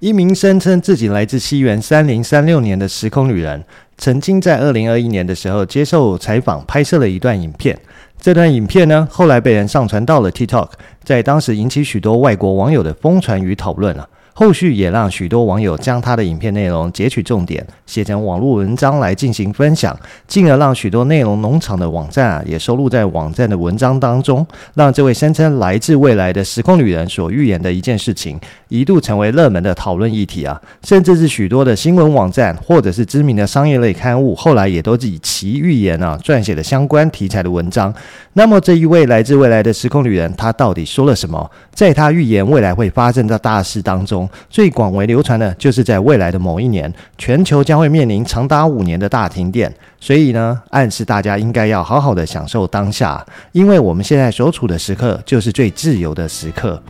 一名声称自己来自西元三零三六年的时空旅人，曾经在二零二一年的时候接受采访，拍摄了一段影片。这段影片呢，后来被人上传到了 TikTok，在当时引起许多外国网友的疯传与讨论了。后续也让许多网友将他的影片内容截取重点，写成网络文章来进行分享，进而让许多内容农场的网站啊，也收录在网站的文章当中，让这位声称来自未来的时空旅人所预言的一件事情，一度成为热门的讨论议题啊，甚至是许多的新闻网站或者是知名的商业类刊物，后来也都以其预言啊撰写了相关题材的文章。那么这一位来自未来的时空旅人，他到底说了什么？在他预言未来会发生的大事当中，最广为流传的，就是在未来的某一年，全球将会面临长达五年的大停电。所以呢，暗示大家应该要好好的享受当下，因为我们现在所处的时刻，就是最自由的时刻。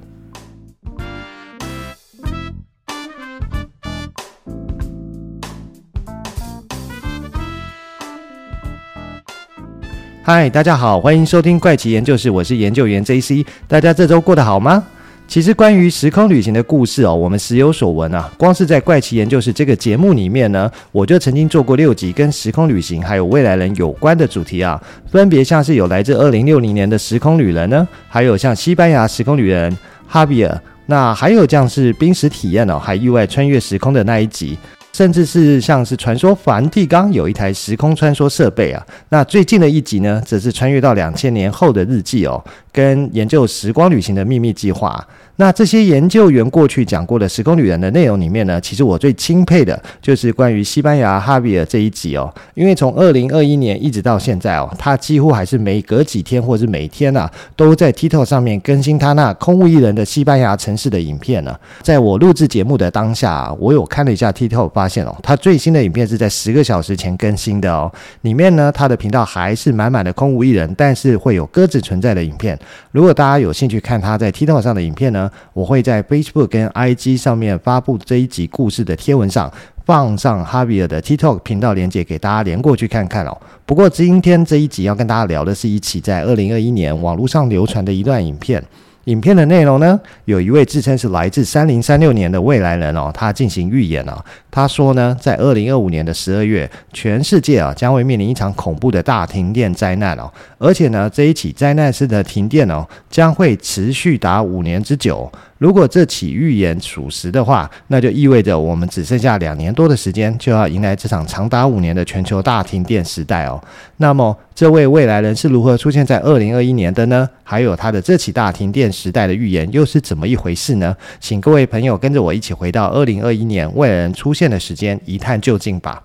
嗨，大家好，欢迎收听怪奇研究室，我是研究员 JC。大家这周过得好吗？其实关于时空旅行的故事哦，我们时有所闻啊。光是在《怪奇研究室》这个节目里面呢，我就曾经做过六集跟时空旅行还有未来人有关的主题啊，分别像是有来自二零六零年的时空旅人呢，还有像西班牙时空旅人哈比尔，那还有像是濒死体验哦，还意外穿越时空的那一集。甚至是像是传说梵蒂冈有一台时空穿梭设备啊，那最近的一集呢，则是穿越到两千年后的日记哦，跟研究时光旅行的秘密计划。那这些研究员过去讲过的时空旅人的内容里面呢，其实我最钦佩的就是关于西班牙哈比尔这一集哦，因为从二零二一年一直到现在哦，他几乎还是每隔几天或是每天啊，都在 TikTok 上面更新他那空无一人的西班牙城市的影片呢。在我录制节目的当下，我有看了一下 TikTok，发现哦，他最新的影片是在十个小时前更新的哦，里面呢，他的频道还是满满的空无一人，但是会有鸽子存在的影片。如果大家有兴趣看他在 TikTok 上的影片呢，我会在 Facebook 跟 IG 上面发布这一集故事的贴文上放上哈比尔的 TikTok 频道连接给大家连过去看看哦。不过今天这一集要跟大家聊的是一起在二零二一年网络上流传的一段影片。影片的内容呢，有一位自称是来自三零三六年的未来人哦，他进行预言哦。他说呢，在二零二五年的十二月，全世界啊将会面临一场恐怖的大停电灾难哦，而且呢，这一起灾难式的停电哦，将会持续达五年之久。如果这起预言属实的话，那就意味着我们只剩下两年多的时间，就要迎来这场长达五年的全球大停电时代哦。那么，这位未来人是如何出现在二零二一年的呢？还有他的这起大停电时代的预言又是怎么一回事呢？请各位朋友跟着我一起回到二零二一年未来人出现的时间，一探究竟吧。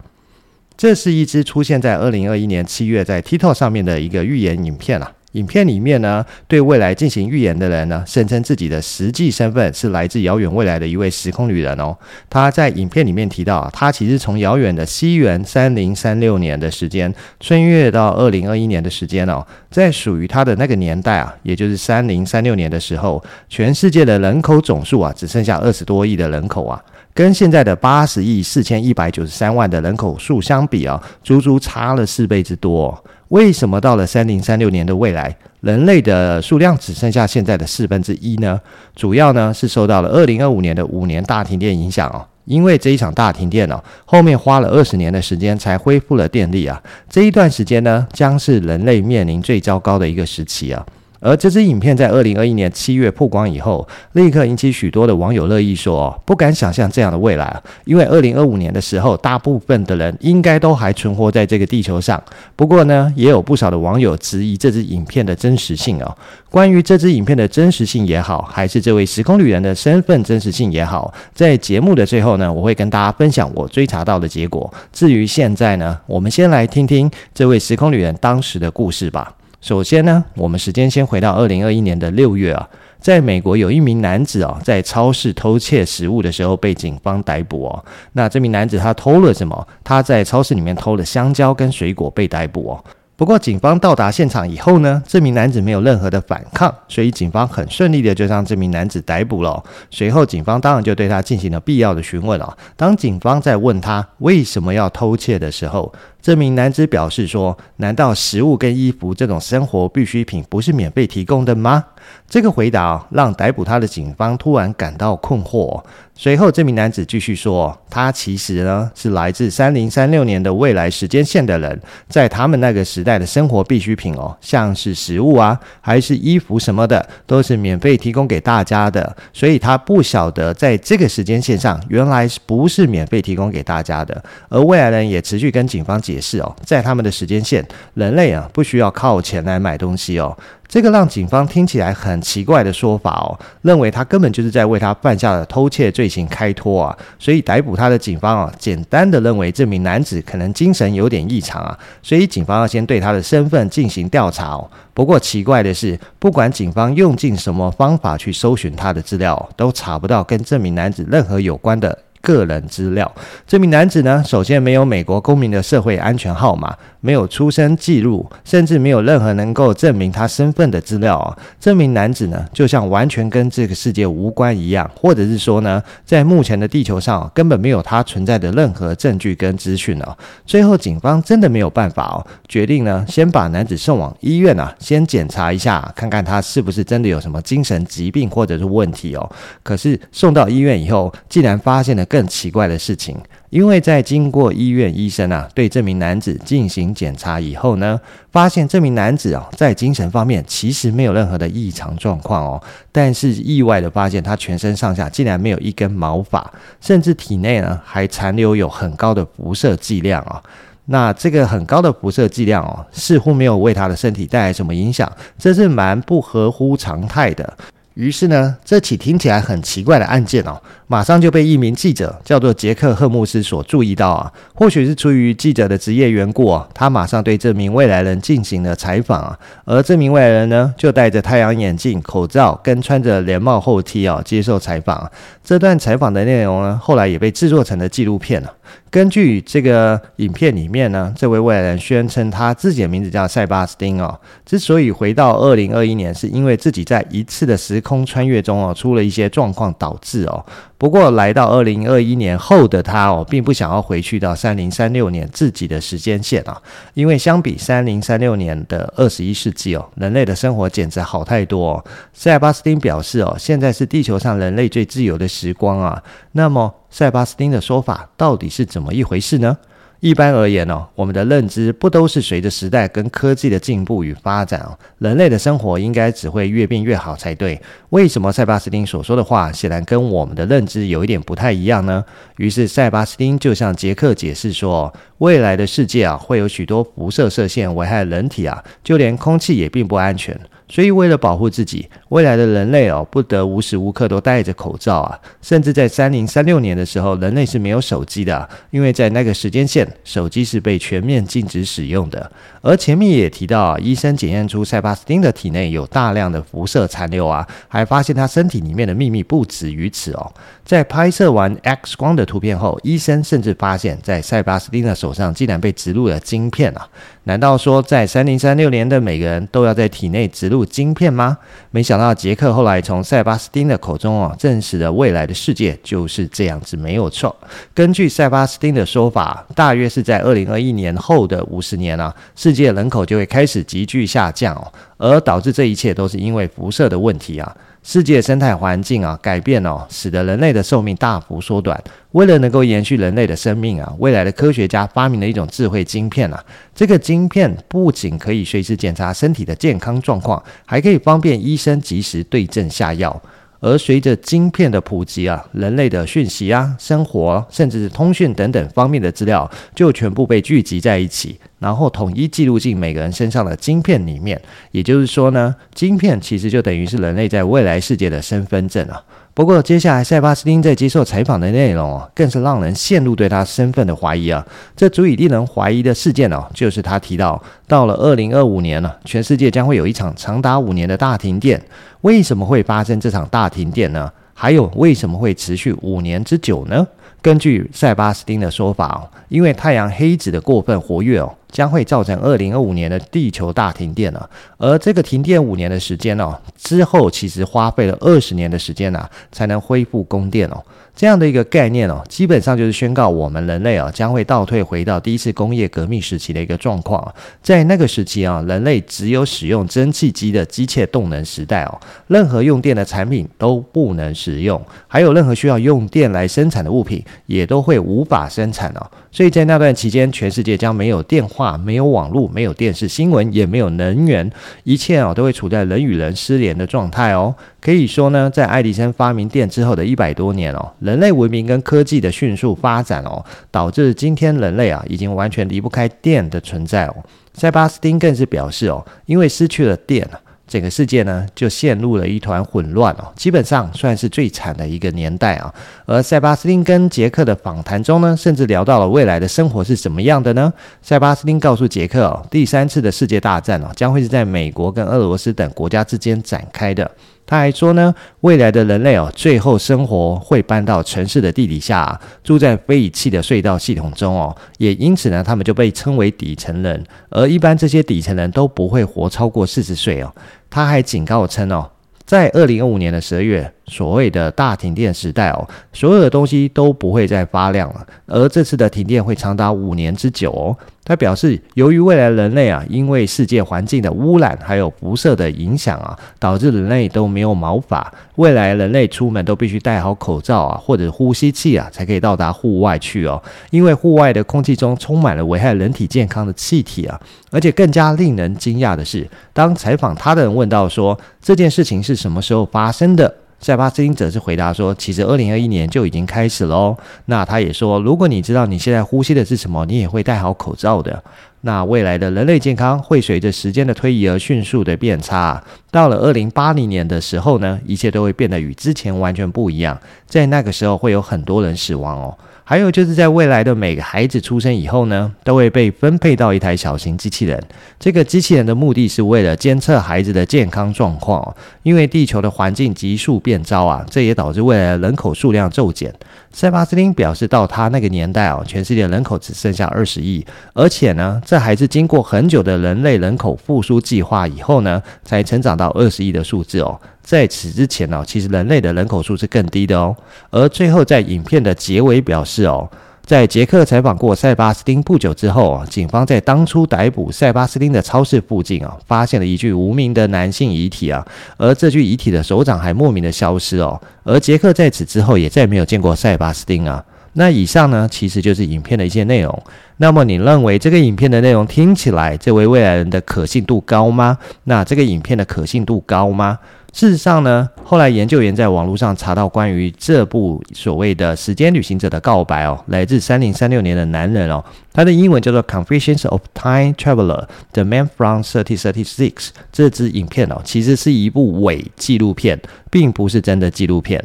这是一支出现在二零二一年七月在 TikTok 上面的一个预言影片啊。影片里面呢，对未来进行预言的人呢，声称自己的实际身份是来自遥远未来的一位时空旅人哦。他在影片里面提到，他其实从遥远的西元三零三六年的时间穿越到二零二一年的时间哦，在属于他的那个年代啊，也就是三零三六年的时候，全世界的人口总数啊，只剩下二十多亿的人口啊，跟现在的八十亿四千一百九十三万的人口数相比啊，足足差了四倍之多。为什么到了三零三六年的未来，人类的数量只剩下现在的四分之一呢？主要呢是受到了二零二五年的五年大停电影响哦。因为这一场大停电哦，后面花了二十年的时间才恢复了电力啊。这一段时间呢，将是人类面临最糟糕的一个时期啊。而这支影片在二零二一年七月曝光以后，立刻引起许多的网友热议说：“，不敢想象这样的未来！因为二零二五年的时候，大部分的人应该都还存活在这个地球上。不过呢，也有不少的网友质疑这支影片的真实性哦。关于这支影片的真实性也好，还是这位时空旅人的身份真实性也好，在节目的最后呢，我会跟大家分享我追查到的结果。至于现在呢，我们先来听听这位时空旅人当时的故事吧。”首先呢，我们时间先回到二零二一年的六月啊，在美国有一名男子啊，在超市偷窃食物的时候被警方逮捕哦。那这名男子他偷了什么？他在超市里面偷了香蕉跟水果被逮捕哦。不过，警方到达现场以后呢，这名男子没有任何的反抗，所以警方很顺利的就将这名男子逮捕了。随后，警方当然就对他进行了必要的询问了。当警方在问他为什么要偷窃的时候，这名男子表示说：“难道食物跟衣服这种生活必需品不是免费提供的吗？”这个回答让逮捕他的警方突然感到困惑。随后，这名男子继续说：“他其实呢是来自三零三六年的未来时间线的人，在他们那个时代的生活必需品哦，像是食物啊，还是衣服什么的，都是免费提供给大家的。所以他不晓得在这个时间线上，原来不是免费提供给大家的。而未来人也持续跟警方解释哦，在他们的时间线，人类啊不需要靠钱来买东西哦。”这个让警方听起来很奇怪的说法哦，认为他根本就是在为他犯下的偷窃罪行开脱啊，所以逮捕他的警方啊，简单的认为这名男子可能精神有点异常啊，所以警方要先对他的身份进行调查哦。不过奇怪的是，不管警方用尽什么方法去搜寻他的资料，都查不到跟这名男子任何有关的。个人资料，这名男子呢，首先没有美国公民的社会安全号码，没有出生记录，甚至没有任何能够证明他身份的资料啊。这名男子呢，就像完全跟这个世界无关一样，或者是说呢，在目前的地球上根本没有他存在的任何证据跟资讯哦。最后，警方真的没有办法哦，决定呢，先把男子送往医院啊，先检查一下，看看他是不是真的有什么精神疾病或者是问题哦。可是送到医院以后，竟然发现了。更奇怪的事情，因为在经过医院医生啊对这名男子进行检查以后呢，发现这名男子啊在精神方面其实没有任何的异常状况哦，但是意外的发现他全身上下竟然没有一根毛发，甚至体内呢还残留有很高的辐射剂量啊。那这个很高的辐射剂量哦，似乎没有为他的身体带来什么影响，这是蛮不合乎常态的。于是呢，这起听起来很奇怪的案件哦，马上就被一名记者叫做杰克·赫姆斯所注意到啊。或许是出于记者的职业缘故啊，他马上对这名未来人进行了采访啊。而这名未来人呢，就戴着太阳眼镜、口罩，跟穿着连帽厚 T 啊接受采访。这段采访的内容呢，后来也被制作成了纪录片了。根据这个影片里面呢，这位未来人宣称他自己的名字叫塞巴斯汀哦。之所以回到二零二一年，是因为自己在一次的时空穿越中哦，出了一些状况导致哦。不过来到二零二一年后的他哦，并不想要回去到三零三六年自己的时间线啊，因为相比三零三六年的二十一世纪哦，人类的生活简直好太多哦。塞巴斯汀表示哦，现在是地球上人类最自由的时光啊。那么。塞巴斯汀的说法到底是怎么一回事呢？一般而言哦，我们的认知不都是随着时代跟科技的进步与发展哦，人类的生活应该只会越变越好才对。为什么塞巴斯汀所说的话显然跟我们的认知有一点不太一样呢？于是塞巴斯汀就向杰克解释说，未来的世界啊会有许多辐射射线危害人体啊，就连空气也并不安全。所以，为了保护自己，未来的人类哦，不得无时无刻都戴着口罩啊。甚至在三零三六年的时候，人类是没有手机的，因为在那个时间线，手机是被全面禁止使用的。而前面也提到啊，医生检验出塞巴斯汀的体内有大量的辐射残留啊，还发现他身体里面的秘密不止于此哦。在拍摄完 X 光的图片后，医生甚至发现，在塞巴斯汀的手上竟然被植入了晶片啊！难道说，在三零三六年的每个人都要在体内植入晶片吗？没想到杰克后来从塞巴斯汀的口中啊，证实了未来的世界就是这样子，没有错。根据塞巴斯汀的说法，大约是在二零二一年后的五十年啊，世界人口就会开始急剧下降哦，而导致这一切都是因为辐射的问题啊。世界生态环境啊改变哦，使得人类的寿命大幅缩短。为了能够延续人类的生命啊，未来的科学家发明了一种智慧晶片啊。这个晶片不仅可以随时检查身体的健康状况，还可以方便医生及时对症下药。而随着晶片的普及啊，人类的讯息啊、生活甚至是通讯等等方面的资料，就全部被聚集在一起，然后统一记录进每个人身上的晶片里面。也就是说呢，晶片其实就等于是人类在未来世界的身份证啊。不过，接下来塞巴斯汀在接受采访的内容哦，更是让人陷入对他身份的怀疑啊。这足以令人怀疑的事件哦，就是他提到，到了二零二五年了，全世界将会有一场长达五年的大停电。为什么会发生这场大停电呢？还有，为什么会持续五年之久呢？根据塞巴斯汀的说法哦，因为太阳黑子的过分活跃哦，将会造成二零二五年的地球大停电了。而这个停电五年的时间哦，之后其实花费了二十年的时间呐，才能恢复供电哦。这样的一个概念哦，基本上就是宣告我们人类啊将会倒退回到第一次工业革命时期的一个状况。在那个时期啊，人类只有使用蒸汽机的机械动能时代哦，任何用电的产品都不能使用，还有任何需要用电来生产的物品也都会无法生产哦。所以在那段期间，全世界将没有电话、没有网络、没有电视新闻，也没有能源，一切啊都会处在人与人失联的状态哦。可以说呢，在爱迪生发明电之后的一百多年哦，人类文明跟科技的迅速发展哦，导致今天人类啊已经完全离不开电的存在哦。塞巴斯汀更是表示哦，因为失去了电整个世界呢，就陷入了一团混乱哦，基本上算是最惨的一个年代啊。而塞巴斯汀跟杰克的访谈中呢，甚至聊到了未来的生活是怎么样的呢？塞巴斯汀告诉杰克哦，第三次的世界大战哦，将会是在美国跟俄罗斯等国家之间展开的。他还说呢，未来的人类哦，最后生活会搬到城市的地底下，住在非遗弃的隧道系统中哦，也因此呢，他们就被称为底层人，而一般这些底层人都不会活超过四十岁哦。他还警告称哦，在二零二五年的十二月，所谓的大停电时代哦，所有的东西都不会再发亮了，而这次的停电会长达五年之久哦。他表示，由于未来人类啊，因为世界环境的污染还有辐射的影响啊，导致人类都没有毛发。未来人类出门都必须戴好口罩啊，或者呼吸器啊，才可以到达户外去哦。因为户外的空气中充满了危害人体健康的气体啊。而且更加令人惊讶的是，当采访他的人问到说，这件事情是什么时候发生的？塞巴斯汀则是回答说：“其实二零二一年就已经开始了哦。那他也说，如果你知道你现在呼吸的是什么，你也会戴好口罩的。那未来的人类健康会随着时间的推移而迅速的变差。到了二零八零年的时候呢，一切都会变得与之前完全不一样。在那个时候，会有很多人死亡哦。”还有就是在未来的每个孩子出生以后呢，都会被分配到一台小型机器人。这个机器人的目的是为了监测孩子的健康状况。因为地球的环境急速变糟啊，这也导致未来人口数量骤减。塞巴斯汀表示，到他那个年代哦，全世界人口只剩下二十亿，而且呢，这还是经过很久的人类人口复苏计划以后呢，才成长到二十亿的数字哦。在此之前呢，其实人类的人口数是更低的哦。而最后在影片的结尾表示哦，在杰克采访过塞巴斯汀不久之后啊，警方在当初逮捕塞巴斯汀的超市附近啊，发现了一具无名的男性遗体啊，而这具遗体的手掌还莫名的消失哦。而杰克在此之后也再没有见过塞巴斯汀啊。那以上呢，其实就是影片的一些内容。那么你认为这个影片的内容听起来，这位未来人的可信度高吗？那这个影片的可信度高吗？事实上呢，后来研究员在网络上查到关于这部所谓的时间旅行者的告白哦，来自三零三六年的男人哦，他的英文叫做《Confessions of Time Traveler: The Man from Thirty Thirty Six》。这支影片哦，其实是一部伪纪录片，并不是真的纪录片。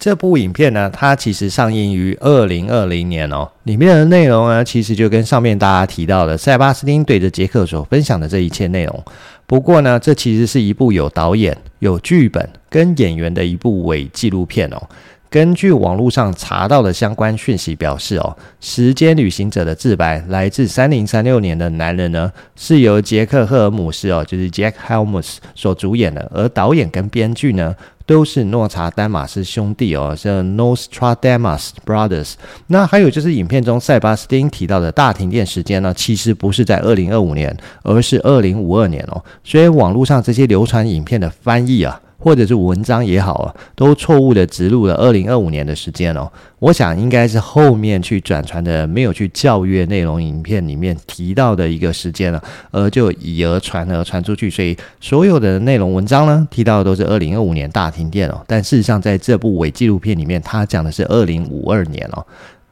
这部影片呢，它其实上映于二零二零年哦，里面的内容呢，其实就跟上面大家提到的塞巴斯汀对着杰克所分享的这一切内容。不过呢，这其实是一部有导演、有剧本跟演员的一部伪纪录片哦。根据网络上查到的相关讯息表示哦，时间旅行者的自白来自三零三六年的男人呢，是由杰克·赫尔姆斯哦，就是 Jack Helmus 所主演的，而导演跟编剧呢，都是诺查丹马斯兄弟哦，是 Nostradamus Brothers。那还有就是影片中塞巴斯汀提到的大停电时间呢，其实不是在二零二五年，而是二零五二年哦。所以网络上这些流传影片的翻译啊。或者是文章也好啊，都错误的植入了二零二五年的时间哦。我想应该是后面去转传的没有去校阅内容影片里面提到的一个时间了，而就以讹传讹传出去，所以所有的内容文章呢，提到的都是二零二五年大停电哦。但事实上在这部伪纪录片里面，他讲的是二零五二年哦。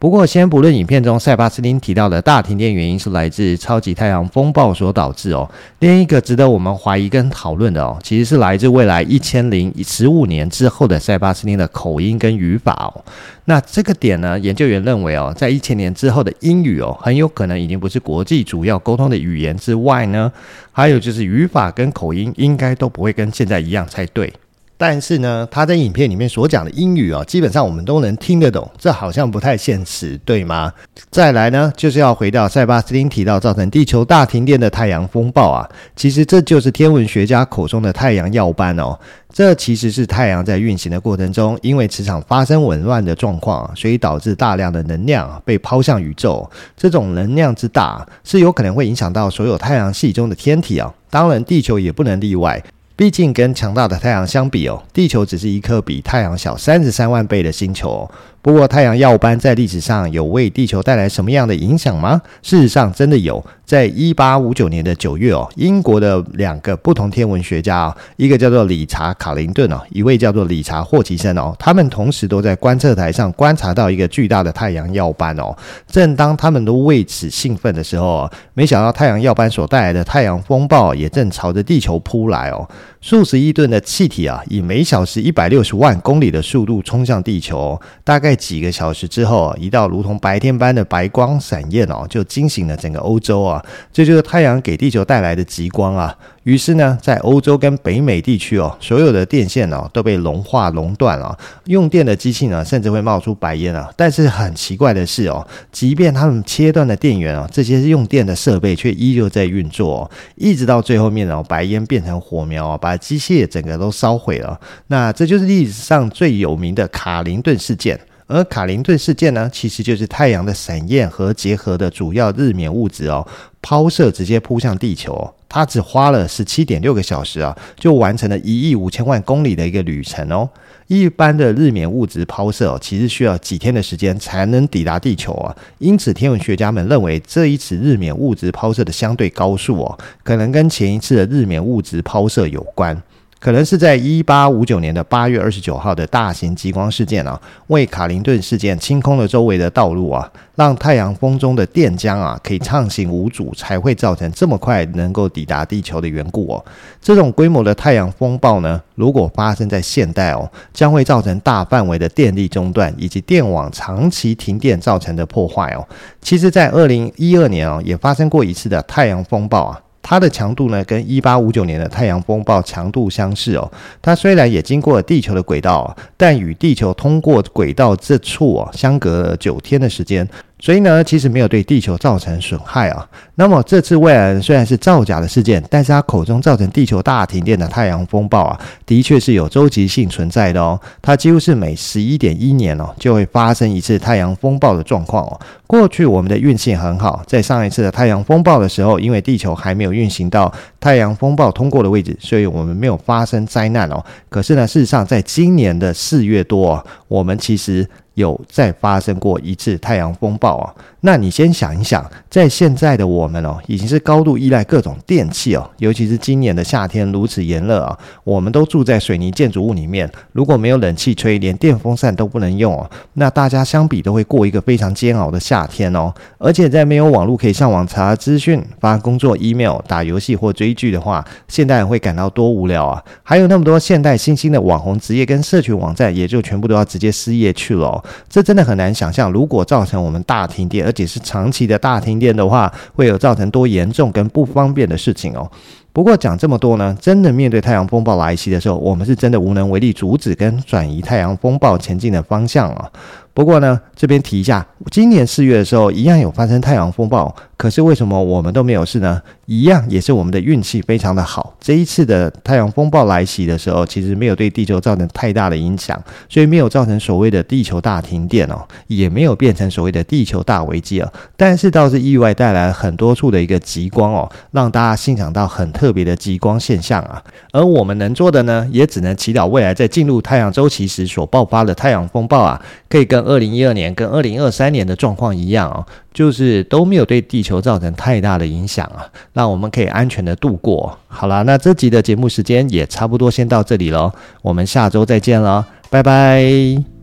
不过，先不论影片中塞巴斯汀提到的大停电原因是来自超级太阳风暴所导致哦，另一个值得我们怀疑跟讨论的哦，其实是来自未来一千零十五年之后的塞巴斯汀的口音跟语法哦。那这个点呢，研究员认为哦，在一千年之后的英语哦，很有可能已经不是国际主要沟通的语言之外呢，还有就是语法跟口音应该都不会跟现在一样才对。但是呢，他在影片里面所讲的英语啊，基本上我们都能听得懂，这好像不太现实，对吗？再来呢，就是要回到塞巴斯汀提到造成地球大停电的太阳风暴啊，其实这就是天文学家口中的太阳耀斑哦。这其实是太阳在运行的过程中，因为磁场发生紊乱的状况，所以导致大量的能量被抛向宇宙。这种能量之大，是有可能会影响到所有太阳系中的天体啊。当然，地球也不能例外。毕竟跟强大的太阳相比哦，地球只是一颗比太阳小三十三万倍的星球哦。不过，太阳耀斑在历史上有为地球带来什么样的影响吗？事实上，真的有。在一八五九年的九月哦，英国的两个不同天文学家哦，一个叫做理查·卡林顿哦，一位叫做理查·霍奇森哦，他们同时都在观测台上观察到一个巨大的太阳耀斑哦。正当他们都为此兴奋的时候，没想到太阳耀斑所带来的太阳风暴也正朝着地球扑来哦。数十亿吨的气体啊，以每小时一百六十万公里的速度冲向地球，大概几个小时之后啊，一道如同白天般的白光闪焰哦，就惊醒了整个欧洲啊。这就是太阳给地球带来的极光啊！于是呢，在欧洲跟北美地区哦，所有的电线哦都被融化熔断了，用电的机器呢甚至会冒出白烟啊！但是很奇怪的是哦，即便他们切断了电源哦，这些用电的设备却依旧在运作，哦一直到最后面哦，白烟变成火苗啊，把机械整个都烧毁了。那这就是历史上最有名的卡林顿事件。而卡林顿事件呢，其实就是太阳的闪焰和结合的主要日冕物质哦，抛射直接扑向地球，它只花了十七点六个小时啊，就完成了一亿五千万公里的一个旅程哦。一般的日冕物质抛射哦，其实需要几天的时间才能抵达地球啊，因此天文学家们认为这一次日冕物质抛射的相对高速哦，可能跟前一次的日冕物质抛射有关。可能是在一八五九年的八月二十九号的大型极光事件啊，为卡林顿事件清空了周围的道路啊，让太阳风中的电浆啊可以畅行无阻，才会造成这么快能够抵达地球的缘故哦。这种规模的太阳风暴呢，如果发生在现代哦，将会造成大范围的电力中断以及电网长期停电造成的破坏哦。其实，在二零一二年哦，也发生过一次的太阳风暴啊。它的强度呢，跟一八五九年的太阳风暴强度相似哦。它虽然也经过了地球的轨道，但与地球通过轨道这处哦，相隔了九天的时间。所以呢，其实没有对地球造成损害啊。那么这次蔚蓝虽然是造假的事件，但是他口中造成地球大停电的太阳风暴啊，的确是有周期性存在的哦。它几乎是每十一点一年哦，就会发生一次太阳风暴的状况哦。过去我们的运气很好，在上一次的太阳风暴的时候，因为地球还没有运行到太阳风暴通过的位置，所以我们没有发生灾难哦。可是呢，事实上在今年的四月多啊，我们其实。有再发生过一次太阳风暴啊？那你先想一想，在现在的我们哦，已经是高度依赖各种电器哦，尤其是今年的夏天如此炎热啊，我们都住在水泥建筑物里面，如果没有冷气吹，连电风扇都不能用哦，那大家相比都会过一个非常煎熬的夏天哦。而且在没有网络可以上网查资讯、发工作 email、打游戏或追剧的话，现代人会感到多无聊啊！还有那么多现代新兴的网红职业跟社群网站，也就全部都要直接失业去了哦。这真的很难想象，如果造成我们大停电，而且是长期的大停电的话，会有造成多严重跟不方便的事情哦。不过讲这么多呢，真的面对太阳风暴来袭的时候，我们是真的无能为力阻止跟转移太阳风暴前进的方向啊。不过呢，这边提一下，今年四月的时候一样有发生太阳风暴，可是为什么我们都没有事呢？一样也是我们的运气非常的好。这一次的太阳风暴来袭的时候，其实没有对地球造成太大的影响，所以没有造成所谓的地球大停电哦，也没有变成所谓的地球大危机啊。但是倒是意外带来很多处的一个极光哦，让大家欣赏到很特别的极光现象啊。而我们能做的呢，也只能祈祷未来在进入太阳周期时所爆发的太阳风暴啊，可以跟二零一二年跟二零二三年的状况一样哦，就是都没有对地球造成太大的影响啊，让我们可以安全的度过。好啦，那这集的节目时间也差不多，先到这里喽，我们下周再见了，拜拜。